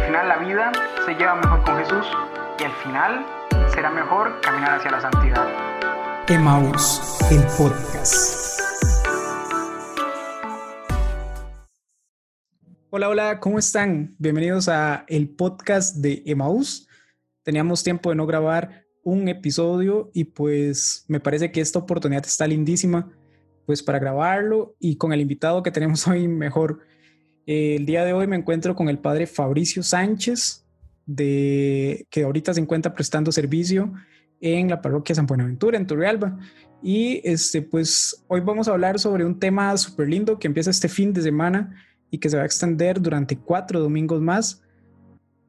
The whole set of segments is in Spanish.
Al final la vida se lleva mejor con Jesús y al final será mejor caminar hacia la santidad. Emmaus, el podcast. Hola, hola, ¿cómo están? Bienvenidos a el podcast de Emmaus. Teníamos tiempo de no grabar un episodio y pues me parece que esta oportunidad está lindísima pues para grabarlo y con el invitado que tenemos hoy mejor. Eh, el día de hoy me encuentro con el padre Fabricio Sánchez, de, que ahorita se encuentra prestando servicio en la parroquia San Buenaventura, en Turrialba. Y este, pues hoy vamos a hablar sobre un tema súper lindo que empieza este fin de semana y que se va a extender durante cuatro domingos más,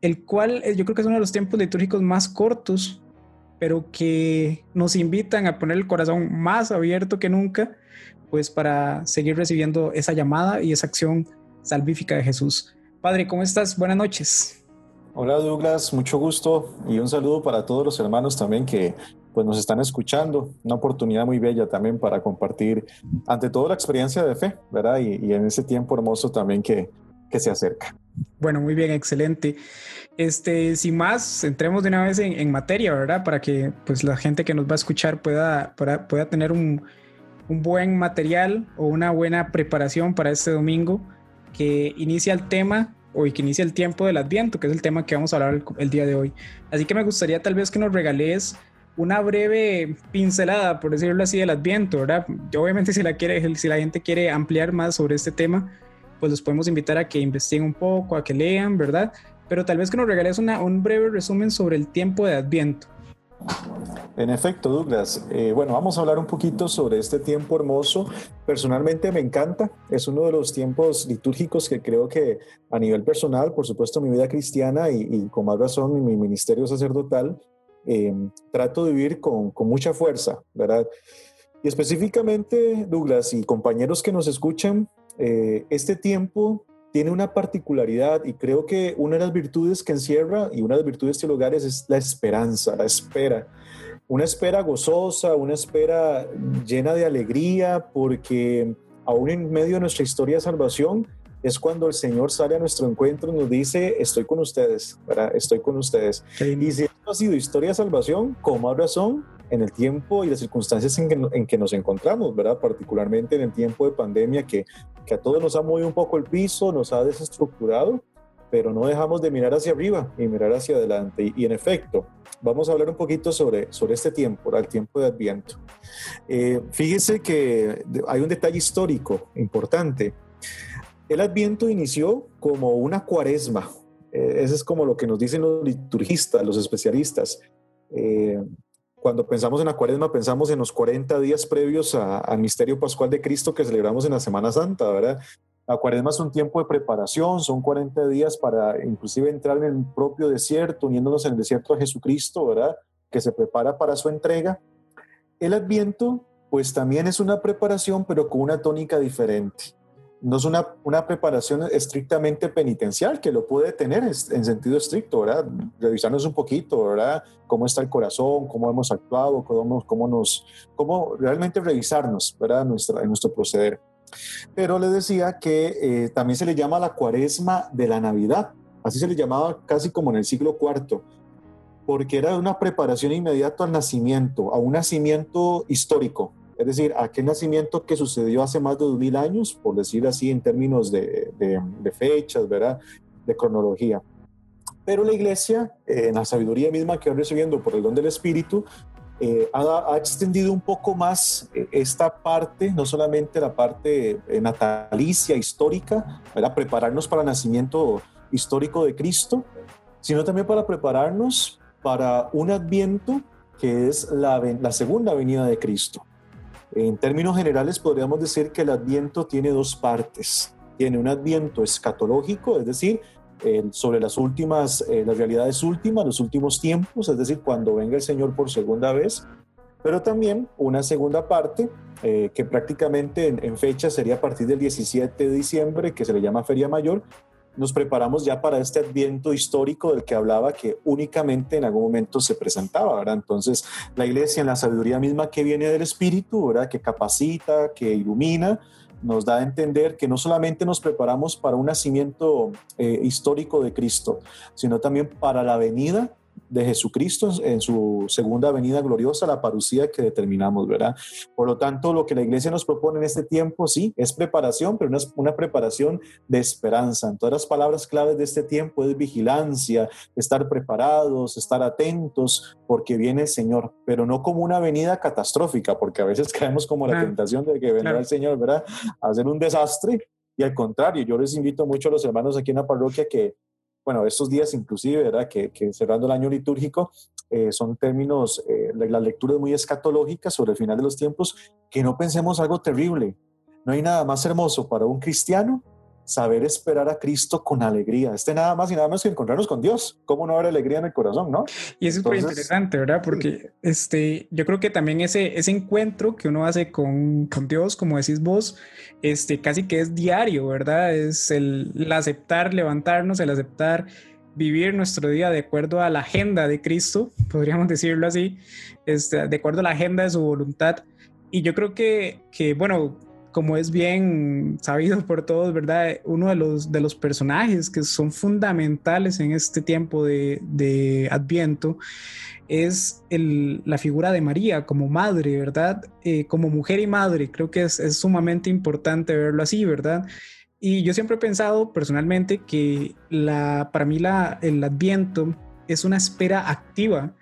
el cual eh, yo creo que es uno de los tiempos litúrgicos más cortos, pero que nos invitan a poner el corazón más abierto que nunca, pues para seguir recibiendo esa llamada y esa acción salvífica de Jesús. Padre, ¿cómo estás? Buenas noches. Hola Douglas, mucho gusto y un saludo para todos los hermanos también que pues nos están escuchando. Una oportunidad muy bella también para compartir ante todo la experiencia de fe, ¿verdad? Y, en ese tiempo hermoso también que, que se acerca. Bueno, muy bien, excelente. Este, sin más, entremos de una vez en, materia, ¿verdad? Para que pues la gente que nos va a escuchar pueda, pueda, pueda tener un, un buen material o una buena preparación para este domingo que inicia el tema o que inicia el tiempo del Adviento, que es el tema que vamos a hablar el, día de hoy. Así que me gustaría tal vez que nos regales una breve pincelada, por decirlo así, del Adviento, ¿verdad? Obviamente si la, quiere, si la gente quiere ampliar más sobre este tema, pues los podemos invitar a que investiguen un poco, a que lean, ¿verdad? Pero tal vez que nos regales una, un breve resumen sobre el tiempo de Adviento. En efecto, Douglas. Eh, bueno, vamos a hablar un poquito sobre este tiempo hermoso. Personalmente me encanta. Es uno de los tiempos litúrgicos que creo que a nivel personal, por supuesto, mi vida cristiana y, con más razón mi ministerio sacerdotal, eh, trato de vivir con, mucha fuerza, ¿verdad? Y específicamente, Douglas y compañeros que nos escuchan, eh, este tiempo tiene una particularidad y creo que una de las virtudes que encierra y una de las virtudes teologales es la esperanza, la espera. Una espera gozosa, una espera llena de alegría, porque aún en medio de nuestra historia de salvación es cuando el Señor sale a nuestro encuentro y nos dice, estoy con ustedes, ¿verdad? Estoy con ustedes. Y si esto ha sido historia de salvación, con más razón, en el tiempo y las circunstancias en que, en que, nos encontramos, ¿verdad? Particularmente en el tiempo de pandemia que, que, a todos nos ha movido un poco el piso, nos ha desestructurado, pero no dejamos de mirar hacia arriba y mirar hacia adelante. Y, en efecto, vamos a hablar un poquito sobre, sobre este tiempo, el tiempo de Adviento. Eh, fíjese que hay un detalle histórico importante. El Adviento inició como una cuaresma. Eh, eso es como lo que nos dicen los liturgistas, los especialistas. Eh, cuando pensamos en la cuaresma, pensamos en los 40 días previos al misterio pascual de Cristo que celebramos en la Semana Santa, ¿verdad? La cuaresma es un tiempo de preparación, son 40 días para inclusive entrar en el propio desierto, uniéndonos en el desierto a Jesucristo, ¿verdad? Que se prepara para su entrega. El adviento, pues también es una preparación, pero con una tónica diferente no es una, una, preparación estrictamente penitencial, que lo puede tener en sentido estricto, ¿verdad? Revisarnos un poquito, ¿verdad? Cómo está el corazón, cómo hemos actuado, cómo, cómo, nos, cómo realmente revisarnos, ¿verdad? Nuestra, en nuestro proceder. Pero le decía que eh, también se le llama la cuaresma de la Navidad, así se le llamaba casi como en el siglo IV, porque era una preparación inmediata al nacimiento, a un nacimiento histórico, es decir, aquel nacimiento que sucedió hace más de 2000 años, por decir así en términos de, fechas, ¿verdad? De cronología. Pero la iglesia, eh, en la sabiduría misma que va recibiendo por el don del Espíritu, eh, ha, extendido un poco más eh, esta parte, no solamente la parte natalicia, histórica, para prepararnos para el nacimiento histórico de Cristo, sino también para prepararnos para un adviento que es la, la segunda venida de Cristo. En términos generales podríamos decir que el adviento tiene dos partes. Tiene un adviento escatológico, es decir, sobre las últimas, eh, las realidades últimas, los últimos tiempos, es decir, cuando venga el Señor por segunda vez, pero también una segunda parte eh, que prácticamente en, en, fecha sería a partir del 17 de diciembre, que se le llama Feria Mayor, nos preparamos ya para este adviento histórico del que hablaba que únicamente en algún momento se presentaba, ¿verdad? Entonces, la iglesia en la sabiduría misma que viene del Espíritu, ¿verdad? Que capacita, que ilumina, nos da a entender que no solamente nos preparamos para un nacimiento eh, histórico de Cristo, sino también para la venida de Jesucristo en su segunda venida gloriosa, la parucía que determinamos, ¿verdad? Por lo tanto, lo que la iglesia nos propone en este tiempo, sí, es preparación, pero no es una preparación de esperanza. En todas las palabras claves de este tiempo es vigilancia, estar preparados, estar atentos, porque viene el Señor, pero no como una venida catastrófica, porque a veces caemos como la tentación de que vendrá el Señor, ¿verdad? A hacer un desastre. Y al contrario, yo les invito mucho a los hermanos aquí en la parroquia que bueno, estos días inclusive, ¿verdad? Que, cerrando el año litúrgico, eh, son términos, eh, las lecturas muy escatológicas sobre el final de los tiempos, que no pensemos algo terrible. No hay nada más hermoso para un cristiano saber esperar a Cristo con alegría. Este nada más y nada menos que encontrarnos con Dios. ¿Cómo no haber alegría en el corazón, no? Y es súper interesante, ¿verdad? Porque este, yo creo que también ese, ese encuentro que uno hace con, con, Dios, como decís vos, este, casi que es diario, ¿verdad? Es el, el aceptar, levantarnos, el aceptar vivir nuestro día de acuerdo a la agenda de Cristo, podríamos decirlo así, este, de acuerdo a la agenda de su voluntad. Y yo creo que, que bueno, como es bien sabido por todos, ¿verdad? Uno de los, de los personajes que son fundamentales en este tiempo de, de Adviento es el, la figura de María como madre, ¿verdad? Eh, como mujer y madre, creo que es, es, sumamente importante verlo así, ¿verdad? Y yo siempre he pensado personalmente que la, para mí la, el Adviento es una espera activa,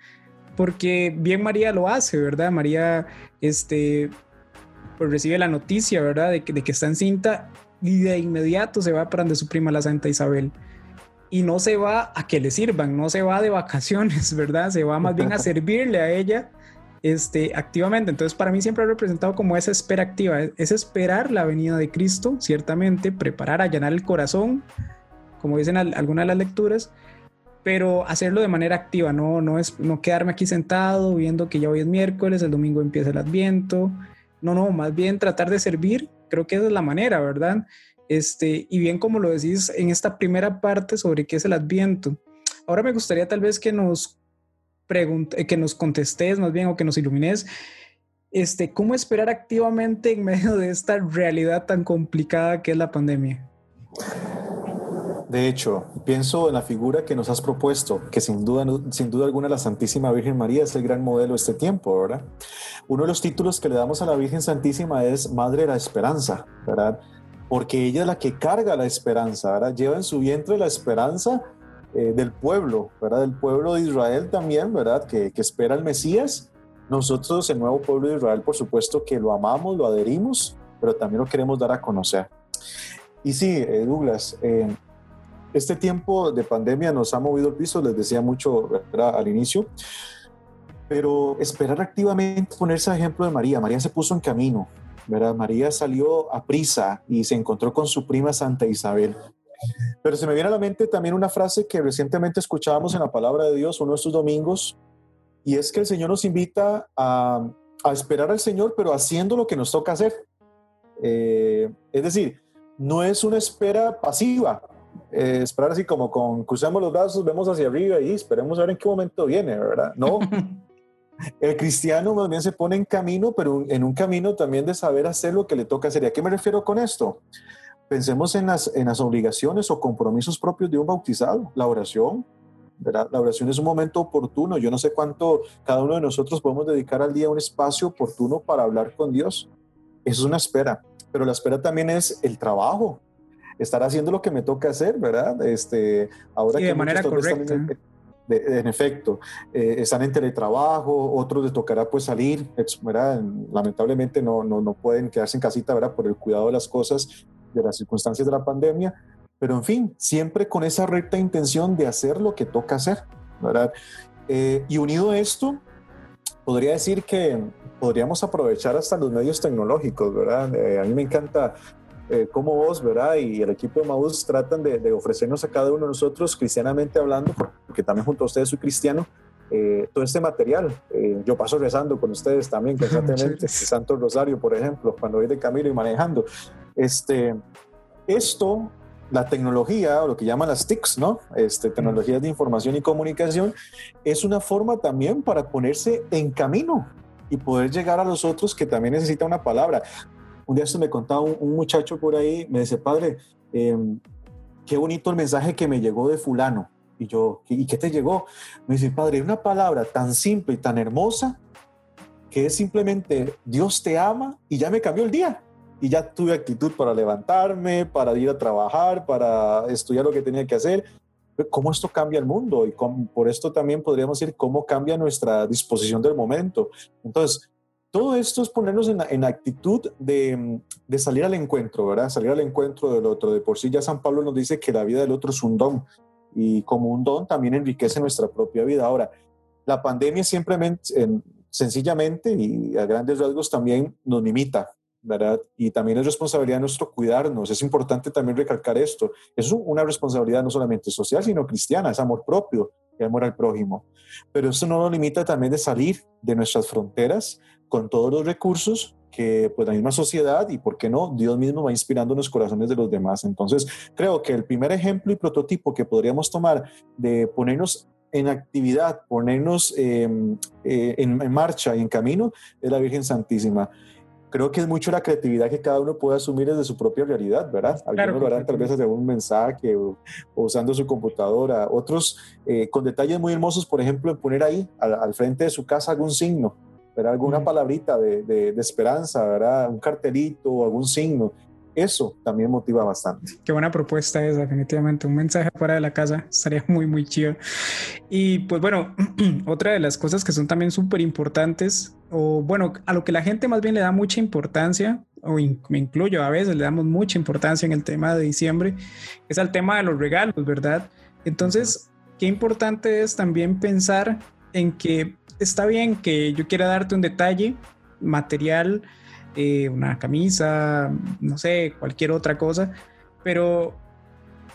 porque bien María lo hace, ¿verdad? María, este, pues recibe la noticia, ¿verdad? De que, de que está encinta y de inmediato se va para donde su prima la Santa Isabel. Y no se va a que le sirvan, no se va de vacaciones, ¿verdad? Se va más bien a servirle a ella este, activamente. Entonces, para mí siempre ha representado como esa espera activa, es esperar la venida de Cristo, ciertamente, preparar, allanar el corazón, como dicen algunas de las lecturas, pero hacerlo de manera activa, no, no, es, no quedarme aquí sentado viendo que ya hoy es miércoles, el domingo empieza el adviento, no, no, más bien tratar de servir, creo que esa es la manera, ¿verdad? Este, y bien como lo decís en esta primera parte sobre qué es el adviento. Ahora me gustaría tal vez que nos que nos contestes más bien o que nos ilumines este, ¿cómo esperar activamente en medio de esta realidad tan complicada que es la pandemia? De hecho, pienso en la figura que nos has propuesto, que sin duda, sin duda alguna la Santísima Virgen María es el gran modelo de este tiempo, ¿verdad? Uno de los títulos que le damos a la Virgen Santísima es Madre de la Esperanza, ¿verdad? Porque ella es la que carga la esperanza, ¿verdad? Lleva en su vientre la esperanza eh, del pueblo, ¿verdad? Del pueblo de Israel también, ¿verdad? Que, espera el Mesías. Nosotros, el nuevo pueblo de Israel, por supuesto que lo amamos, lo adherimos, pero también lo queremos dar a conocer. Y sí, eh, Douglas, eh, este tiempo de pandemia nos ha movido el piso, les decía mucho al inicio, pero esperar activamente ponerse ejemplo de María. María se puso en camino, ¿verdad? María salió a prisa y se encontró con su prima Santa Isabel. Pero se me viene a la mente también una frase que recientemente escuchábamos en la palabra de Dios uno de estos domingos, y es que el Señor nos invita a, a esperar al Señor, pero haciendo lo que nos toca hacer. Eh, es decir, no es una espera pasiva, eh, esperar así como con cruzamos los brazos, vemos hacia arriba y esperemos a ver en qué momento viene, ¿verdad? No. El cristiano más bien se pone en camino, pero en un camino también de saber hacer lo que le toca hacer. ¿Y a qué me refiero con esto? Pensemos en las, en las obligaciones o compromisos propios de un bautizado, la oración, ¿verdad? La oración es un momento oportuno. Yo no sé cuánto cada uno de nosotros podemos dedicar al día un espacio oportuno para hablar con Dios. Eso es una espera, pero la espera también es el trabajo, estar haciendo lo que me toca hacer, ¿verdad? Este, ahora que de manera correcta. En, efecto, eh, están en teletrabajo, otros les tocará pues salir, ¿verdad? Lamentablemente no, no, no pueden quedarse en casita, ¿verdad? Por el cuidado de las cosas, de las circunstancias de la pandemia, pero en fin, siempre con esa recta intención de hacer lo que toca hacer, ¿verdad? Eh, y unido a esto, podría decir que podríamos aprovechar hasta los medios tecnológicos, ¿verdad? Eh, a mí me encanta eh, cómo vos, ¿verdad? Y el equipo de Maús tratan de, ofrecernos a cada uno de nosotros, cristianamente hablando, porque también junto a ustedes soy cristiano, eh, todo este material. Eh, yo paso rezando con ustedes también constantemente, Santo Rosario, por ejemplo, cuando voy de camino y manejando. Este, esto, la tecnología, o lo que llaman las TICs, ¿no? Este, tecnologías de información y comunicación, es una forma también para ponerse en camino y poder llegar a los otros que también necesitan una palabra Un día esto me contaba un, muchacho por ahí, me dice, padre, em, qué bonito el mensaje que me llegó de fulano. Y yo, ¿y qué te llegó? Me dice, padre, una palabra tan simple y tan hermosa que es simplemente Dios te ama y ya me cambió el día. Y ya tuve actitud para levantarme, para ir a trabajar, para estudiar lo que tenía que hacer. ¿Cómo esto cambia el mundo? Y por esto también podríamos decir cómo cambia nuestra disposición del momento. Entonces, todo esto es ponernos en, en actitud de, de, salir al encuentro, ¿verdad? Salir al encuentro del otro. De por sí ya San Pablo nos dice que la vida del otro es un don y como un don también enriquece nuestra propia vida. Ahora, la pandemia simplemente, sencillamente y a grandes rasgos también nos limita, ¿verdad? Y también es responsabilidad nuestro cuidarnos. Es importante también recalcar esto. Es una responsabilidad no solamente social, sino cristiana, es amor propio y amor al prójimo. Pero eso no nos limita también de salir de nuestras fronteras con todos los recursos que pues la misma sociedad y por qué no Dios mismo va inspirando en los corazones de los demás. Entonces creo que el primer ejemplo y prototipo que podríamos tomar de ponernos en actividad, ponernos em, eh, en, marcha y en camino es la Virgen Santísima. Creo que es mucho la creatividad que cada uno puede asumir desde su propia realidad, ¿verdad? Algunos lo harán tal vez desde un mensaje o, usando su computadora, otros eh, con detalles muy hermosos, por ejemplo, en poner ahí al, frente de su casa algún signo, ¿verdad? alguna palabrita de, de, de, esperanza, ¿verdad? un cartelito o algún signo eso también motiva bastante. Qué buena propuesta es, definitivamente. Un mensaje fuera de la casa estaría muy, muy chido. Y pues bueno, otra de las cosas que son también súper importantes, o bueno, a lo que la gente más bien le da mucha importancia, o me incluyo a veces, le damos mucha importancia en el tema de diciembre, es al tema de los regalos, ¿verdad? Entonces, qué importante es también pensar en que está bien que yo quiera darte un detalle material, eh, una camisa, no sé, cualquier otra cosa, pero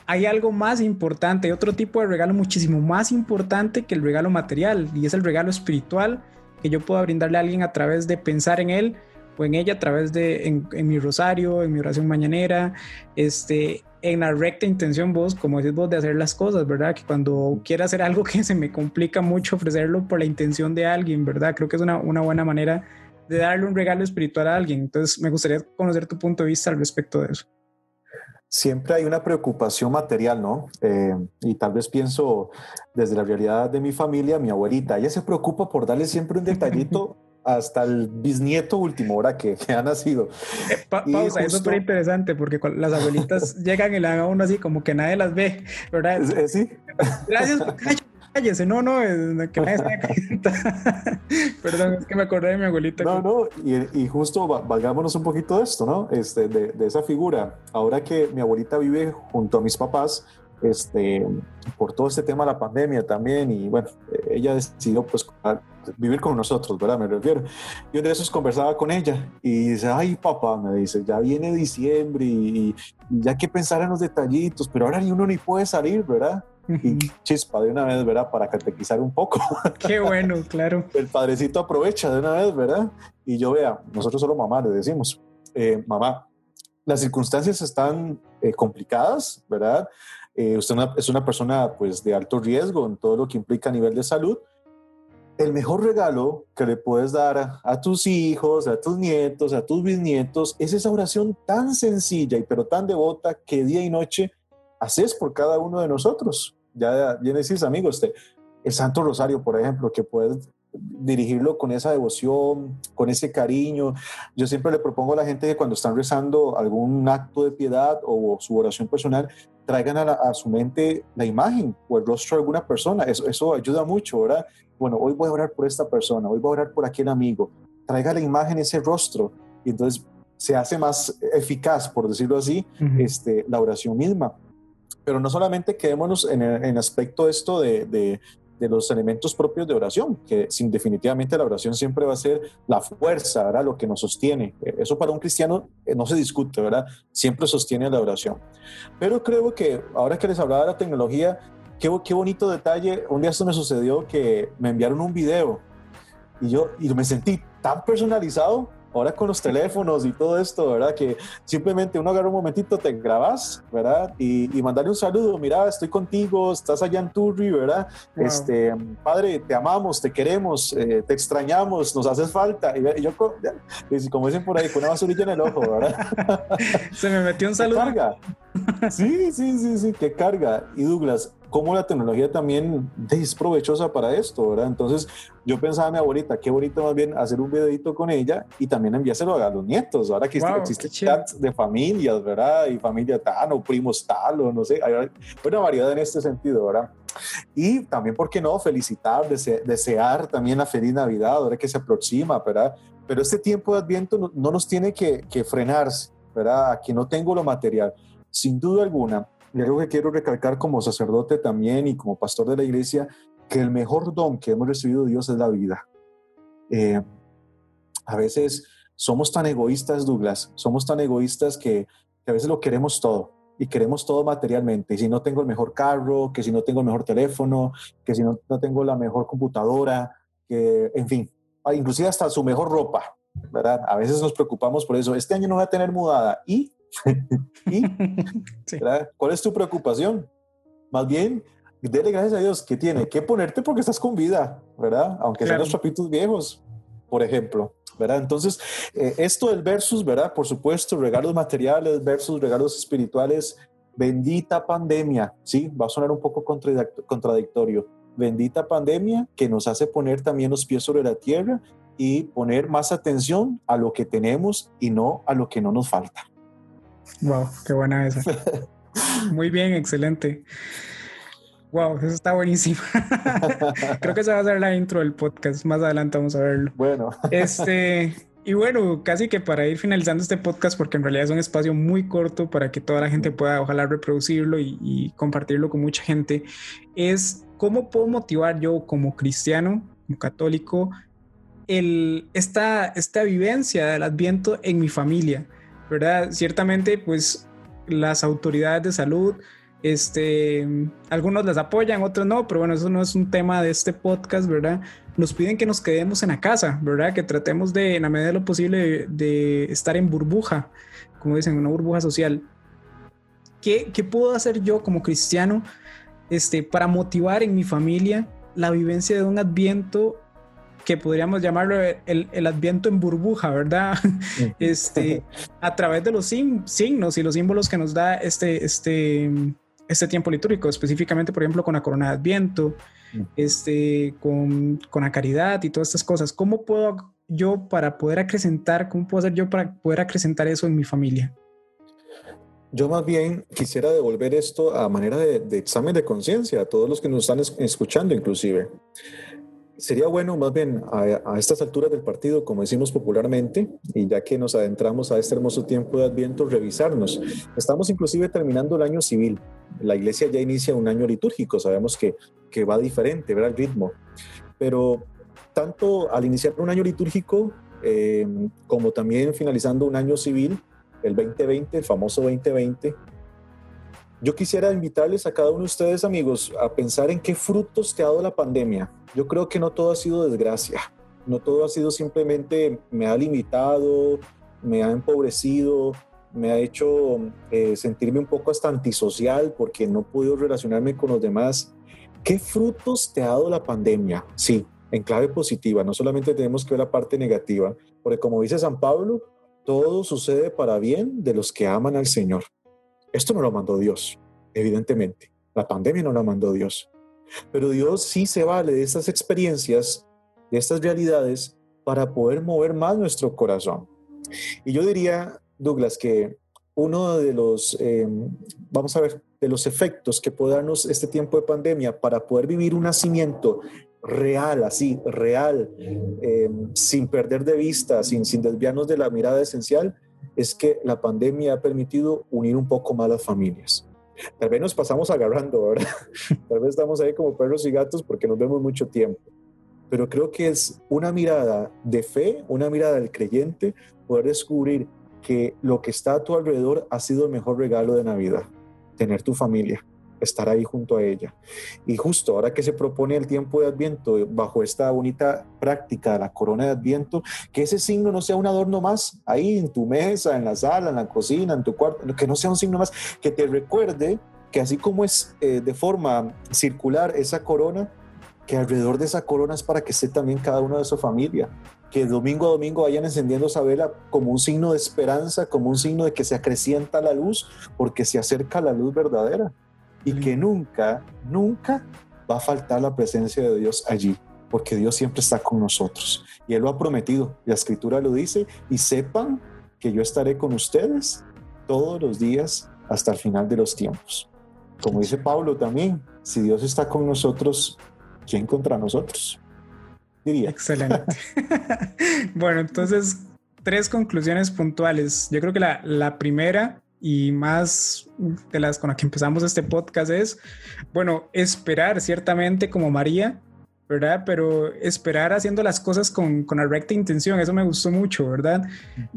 hay algo más importante, hay otro tipo de regalo muchísimo más importante que el regalo material y es el regalo espiritual que yo puedo brindarle a alguien a través de pensar en él o en ella a través de en, mi rosario, en mi oración mañanera, este, en la recta intención vos, como decís vos, de hacer las cosas, ¿verdad? Que cuando quiera hacer algo que se me complica mucho ofrecerlo por la intención de alguien, ¿verdad? Creo que es una, una buena manera de darle un regalo espiritual a alguien. Entonces, me gustaría conocer tu punto de vista al respecto de eso. Siempre hay una preocupación material, ¿no? Eh, y tal vez pienso desde la realidad de mi familia, mi abuelita, ella se preocupa por darle siempre un detallito hasta el bisnieto último, hora que, ha nacido. Eh, pausa, eso es súper interesante porque las abuelitas llegan y le hagan uno así como que nadie las ve, ¿verdad? Eh, sí. Gracias, cállese, no, no, que nadie se Perdón, es que me acordé de mi abuelita. No, no, y, justo valgámonos un poquito de esto, ¿no? Este, de, de, esa figura. Ahora que mi abuelita vive junto a mis papás, este, por todo este tema de la pandemia también, y bueno, ella decidió pues vivir con nosotros, ¿verdad? Me refiero. Yo de esos conversaba con ella y dice, ay papá, me dice, ya viene diciembre y, y ya que pensar en los detallitos, pero ahora ni uno ni puede salir, ¿verdad? Y chispa de una vez, ¿verdad? Para catequizar un poco. Qué bueno, claro. El padrecito aprovecha de una vez, ¿verdad? Y yo vea, nosotros solo mamá le decimos, eh, mamá, las circunstancias están eh, complicadas, ¿verdad? Eh, usted es una persona pues de alto riesgo en todo lo que implica a nivel de salud. El mejor regalo que le puedes dar a, a tus hijos, a tus nietos, a tus bisnietos, es esa oración tan sencilla y pero tan devota que día y noche haces por cada uno de nosotros. Ya bien decís, amigos, este, el Santo Rosario, por ejemplo, que puedes dirigirlo con esa devoción, con ese cariño. Yo siempre le propongo a la gente que cuando están rezando algún acto de piedad o su oración personal, traigan a, su mente la imagen o el rostro de alguna persona. Eso, eso ayuda mucho, ¿verdad? Bueno, hoy voy a orar por esta persona, hoy voy a orar por aquel amigo. Traiga la imagen, ese rostro, y entonces se hace más eficaz, por decirlo así, este, la oración misma. Pero no solamente quedémonos en el aspecto esto de, de, los elementos propios de oración, que sin definitivamente la oración siempre va a ser la fuerza, ¿verdad? Lo que nos sostiene. Eso para un cristiano eh, no se discute, ¿verdad? Siempre sostiene la oración. Pero creo que ahora que les hablaba de la tecnología, qué, qué bonito detalle. Un día esto me sucedió que me enviaron un video y yo y me sentí tan personalizado ahora con los teléfonos y todo esto, ¿verdad? Que simplemente uno agarra un momentito, te grabas, ¿verdad? Y, y mandarle un saludo, mira, estoy contigo, estás allá en Turri, ¿verdad? Este, padre, te amamos, te queremos, eh, te extrañamos, nos haces falta. Y, yo, como dicen por ahí, con una basurilla en el ojo, ¿verdad? Se me metió un saludo. carga. Sí, sí, sí, sí, que carga. Y Douglas, cómo la tecnología también es provechosa para esto, ¿verdad? Entonces yo pensaba a mi abuelita, qué bonito más bien hacer un videito con ella y también enviárselo a los nietos, ahora que existe chats de familias, ¿verdad? Y familia tal o primos tal o no sé, hay una variedad en este sentido, ¿verdad? Y también, ¿por qué no? Felicitar, desear también la feliz Navidad, ahora que se aproxima, ¿verdad? Pero este tiempo de Adviento no, nos tiene que, que frenarse, ¿verdad? Aquí no tengo lo material. Sin duda alguna, y algo que quiero recalcar como sacerdote también y como pastor de la iglesia, que el mejor don que hemos recibido de Dios es la vida. Eh, a veces somos tan egoístas, Douglas, somos tan egoístas que, a veces lo queremos todo y queremos todo materialmente. Y si no tengo el mejor carro, que si no tengo el mejor teléfono, que si no, no tengo la mejor computadora, que, en fin, ah, inclusive hasta su mejor ropa, ¿verdad? A veces nos preocupamos por eso. Este año no voy a tener mudada y ¿Y cuál es tu preocupación? Más bien, dele gracias a Dios que tiene que ponerte porque estás con vida, ¿verdad? Aunque sean los chapitos viejos, por ejemplo. ¿verdad? Entonces, eh, esto del versus, ¿verdad? Por supuesto, regalos materiales versus regalos espirituales. Bendita pandemia, ¿sí? Va a sonar un poco contradictorio. Bendita pandemia que nos hace poner también los pies sobre la tierra y poner más atención a lo que tenemos y no a lo que no nos falta. Wow, qué buena esa. Muy bien, excelente. Wow, eso está buenísimo. Creo que esa va a ser la intro del podcast. Más adelante vamos a verlo. Bueno. Este, y bueno, casi que para ir finalizando este podcast, porque en realidad es un espacio muy corto para que toda la gente pueda, ojalá, reproducirlo y, compartirlo con mucha gente, es cómo puedo motivar yo como cristiano, como católico, el, esta, esta vivencia del adviento en mi familia. ¿Verdad? Ciertamente, pues las autoridades de salud, este, algunos las apoyan, otros no, pero bueno, eso no es un tema de este podcast, ¿verdad? Nos piden que nos quedemos en la casa, ¿verdad? Que tratemos de, en la medida de lo posible, de, estar en burbuja, como dicen, una burbuja social. ¿Qué, ¿Qué, puedo hacer yo como cristiano este, para motivar en mi familia la vivencia de un adviento que podríamos llamarlo el, el, adviento en burbuja, ¿verdad? Este, a través de los signos y los símbolos que nos da este, este, este tiempo litúrgico, específicamente, por ejemplo, con la corona de adviento, este, con, con la caridad y todas estas cosas. ¿Cómo puedo yo para poder acrecentar, cómo puedo hacer yo para poder acrecentar eso en mi familia? Yo más bien quisiera devolver esto a manera de, de examen de conciencia a todos los que nos están escuchando inclusive sería bueno más bien a, estas alturas del partido, como decimos popularmente, y ya que nos adentramos a este hermoso tiempo de Adviento, revisarnos. Estamos inclusive terminando el año civil. La iglesia ya inicia un año litúrgico, sabemos que, que va diferente, ¿verdad? El ritmo. Pero tanto al iniciar un año litúrgico eh, como también finalizando un año civil, el 2020, el famoso 2020, yo quisiera invitarles a cada uno de ustedes, amigos, a pensar en qué frutos te ha dado la pandemia. Yo creo que no todo ha sido desgracia, no todo ha sido simplemente me ha limitado, me ha empobrecido, me ha hecho eh, sentirme un poco hasta antisocial porque no puedo relacionarme con los demás. ¿Qué frutos te ha dado la pandemia? Sí, en clave positiva, no solamente tenemos que ver la parte negativa, porque como dice San Pablo, todo sucede para bien de los que aman al Señor. Esto no lo mandó Dios, evidentemente. La pandemia no la mandó Dios. Pero Dios sí se vale de estas experiencias, de estas realidades, para poder mover más nuestro corazón. Y yo diría, Douglas, que uno de los, em, vamos a ver, de los efectos que puede darnos este tiempo de pandemia para poder vivir un nacimiento real, así, real, em, sin perder de vista, sin, sin desviarnos de la mirada esencial, es que la pandemia ha permitido unir un poco más las familias. Tal vez nos pasamos agarrando, ¿verdad? Tal vez estamos ahí como perros y gatos porque nos vemos mucho tiempo. Pero creo que es una mirada de fe, una mirada del creyente, poder descubrir que lo que está a tu alrededor ha sido el mejor regalo de Navidad, tener tu familia. Estar ahí junto a ella. Y justo ahora que se propone el tiempo de Adviento, bajo esta bonita práctica de la corona de Adviento, que ese signo no sea un adorno más ahí en tu mesa, en la sala, en la cocina, en tu cuarto, que no sea un signo más, que te recuerde que así como es eh, de forma circular esa corona, que alrededor de esa corona es para que esté también cada uno de su familia, que domingo a domingo vayan encendiendo esa vela como un signo de esperanza, como un signo de que se acrecienta la luz, porque se acerca la luz verdadera y que nunca, nunca va a faltar la presencia de Dios allí, porque Dios siempre está con nosotros. Y Él lo ha prometido, la escritura lo dice, y sepan que yo estaré con ustedes todos los días hasta el final de los tiempos. Como dice Pablo también, si Dios está con nosotros, ¿quién contra nosotros? Diría. Excelente. bueno, entonces, tres conclusiones puntuales. Yo creo que la, la primera y más de las con las que empezamos este podcast es, bueno, esperar ciertamente como María, ¿verdad? Pero esperar haciendo las cosas con, con la recta intención, eso me gustó mucho, ¿verdad?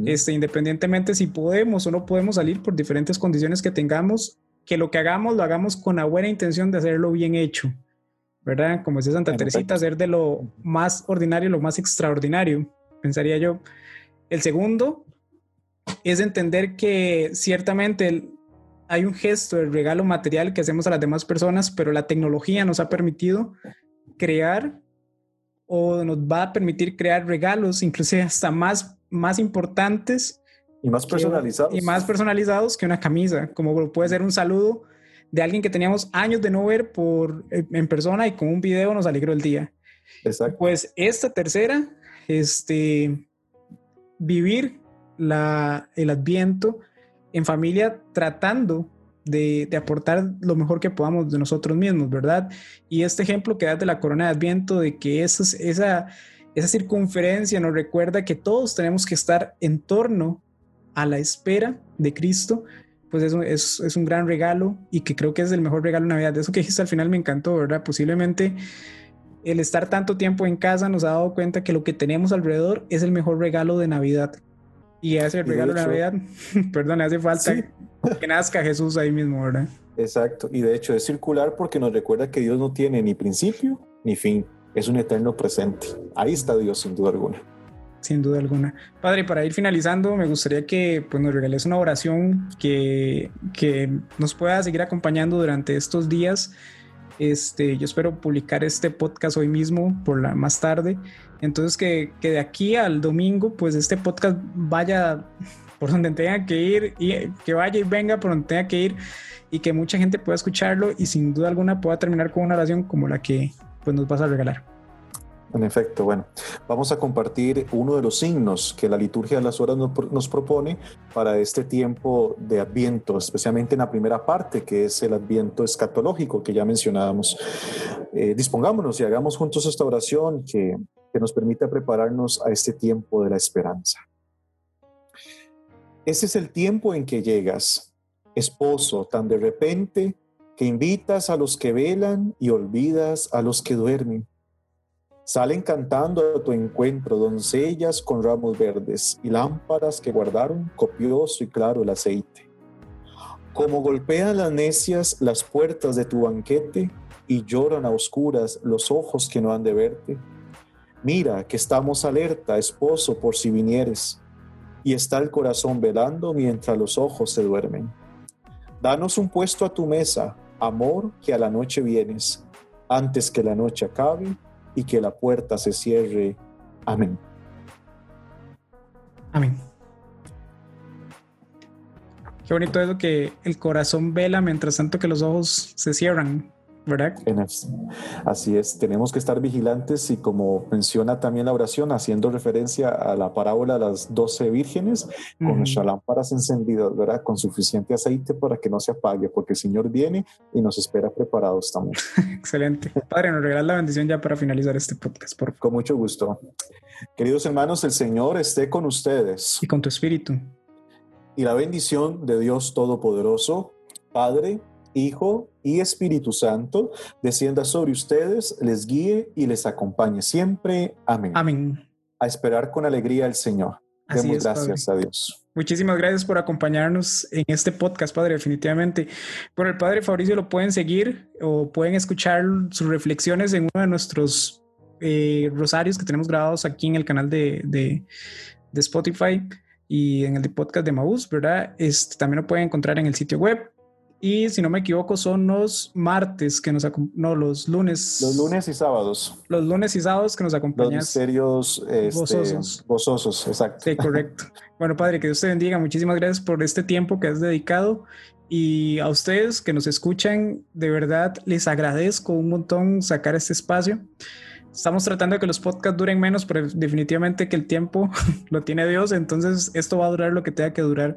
este, independientemente si podemos o no podemos salir por diferentes condiciones que tengamos, que lo que hagamos lo hagamos con la buena intención de hacerlo bien hecho, ¿verdad? Como dice Santa Teresita, hacer de lo más ordinario lo más extraordinario, pensaría yo. El segundo, es entender que ciertamente hay un gesto de regalo material que hacemos a las demás personas, pero la tecnología nos ha permitido crear o nos va a permitir crear regalos, inclusive hasta más, más importantes. Y más personalizados. y más personalizados que una camisa, como puede ser un saludo de alguien que teníamos años de no ver por, en persona y con un video nos alegró el día. Exacto. Pues esta tercera, este, vivir el adviento en familia tratando de, aportar lo mejor que podamos de nosotros mismos, ¿verdad? Y este ejemplo que das de la corona de adviento, de que esa, esa, esa circunferencia nos recuerda que todos tenemos que estar en torno a la espera de Cristo, pues eso es, es un gran regalo y que creo que es el mejor regalo de Navidad. De eso que dijiste al final me encantó, ¿verdad? Posiblemente el estar tanto tiempo en casa nos ha dado cuenta que lo que tenemos alrededor es el mejor regalo de Navidad y hace el regalo de Navidad, perdón, hace falta que nazca Jesús ahí mismo, ¿verdad? Exacto, y de hecho es circular porque nos recuerda que Dios no tiene ni principio ni fin, es un eterno presente. Ahí está Dios, sin duda alguna. Sin duda alguna. Padre, para ir finalizando, me gustaría que pues, nos regales una oración que, que nos pueda seguir acompañando durante estos días. Este, yo espero publicar este podcast hoy mismo, por la más tarde. Entonces que, que, de aquí al domingo, pues este podcast vaya por donde tenga que ir y que vaya y venga por donde tenga que ir y que mucha gente pueda escucharlo y sin duda alguna pueda terminar con una oración como la que pues nos vas a regalar. En efecto, bueno, vamos a compartir uno de los signos que la liturgia de las horas nos, propone para este tiempo de Adviento, especialmente en la primera parte, que es el Adviento escatológico que ya mencionábamos. Eh, dispongámonos y hagamos juntos esta oración que, que nos permita prepararnos a este tiempo de la esperanza. Ese es el tiempo en que llegas, esposo, tan de repente que invitas a los que velan y olvidas a los que duermen Salen cantando a tu encuentro doncellas con ramos verdes y lámparas que guardaron copioso y claro el aceite. Como golpean las necias las puertas de tu banquete y lloran a oscuras los ojos que no han de verte. Mira que estamos alerta, esposo, por si vinieres, y está el corazón velando mientras los ojos se duermen. Danos un puesto a tu mesa, amor, que a la noche vienes, antes que la noche acabe y que la puerta se cierre. Amén. Amén. Qué bonito es lo que el corazón vela mientras tanto que los ojos se cierran. ¿Verdad? Así es, tenemos que estar vigilantes y como menciona también la oración, haciendo referencia a la parábola de las doce vírgenes, con nuestras lámparas encendidas, ¿verdad? Con suficiente aceite para que no se apague, porque el Señor viene y nos espera preparados también. Excelente. Padre, nos regalas la bendición ya para finalizar este podcast, por Con mucho gusto. Queridos hermanos, el Señor esté con ustedes. Y con tu espíritu. Y la bendición de Dios Todopoderoso, Padre, Hijo y Espíritu Santo, descienda sobre ustedes, les guíe y les acompañe siempre. Amén. Amén. A esperar con alegría al Señor. Demos gracias a Dios. Muchísimas gracias por acompañarnos en este podcast, Padre, definitivamente. Por el Padre Fabricio lo pueden seguir o pueden escuchar sus reflexiones en uno de nuestros eh, rosarios que tenemos grabados aquí en el canal de, de, de Spotify y en el podcast de Maús, ¿verdad? Este, también lo pueden encontrar en el sitio web y si no me equivoco, son los martes que nos no, los lunes. Los lunes y sábados. Los lunes y sábados que nos acompañan. Los misterios este, gozosos. exacto. Sí, correcto. bueno, padre, que Dios te bendiga. Muchísimas gracias por este tiempo que has dedicado. Y a ustedes que nos escuchan, de verdad les agradezco un montón sacar este espacio. Estamos tratando de que los podcasts duren menos, pero definitivamente que el tiempo lo tiene Dios, entonces esto va a durar lo que tenga que durar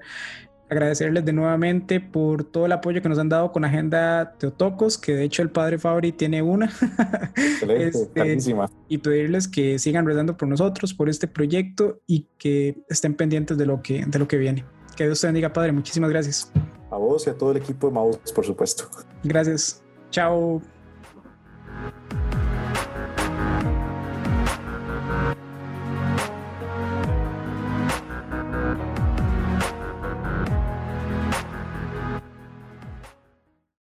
agradecerles de nuevamente por todo el apoyo que nos han dado con Agenda Teotocos, que de hecho el padre Fabri tiene una. Excelente, este, y pedirles que sigan rezando por nosotros, por este proyecto y que estén pendientes de lo que, de lo que viene. Que Dios te bendiga, Padre. Muchísimas gracias. A vos y a todo el equipo de Maus, por supuesto. Gracias. Chao.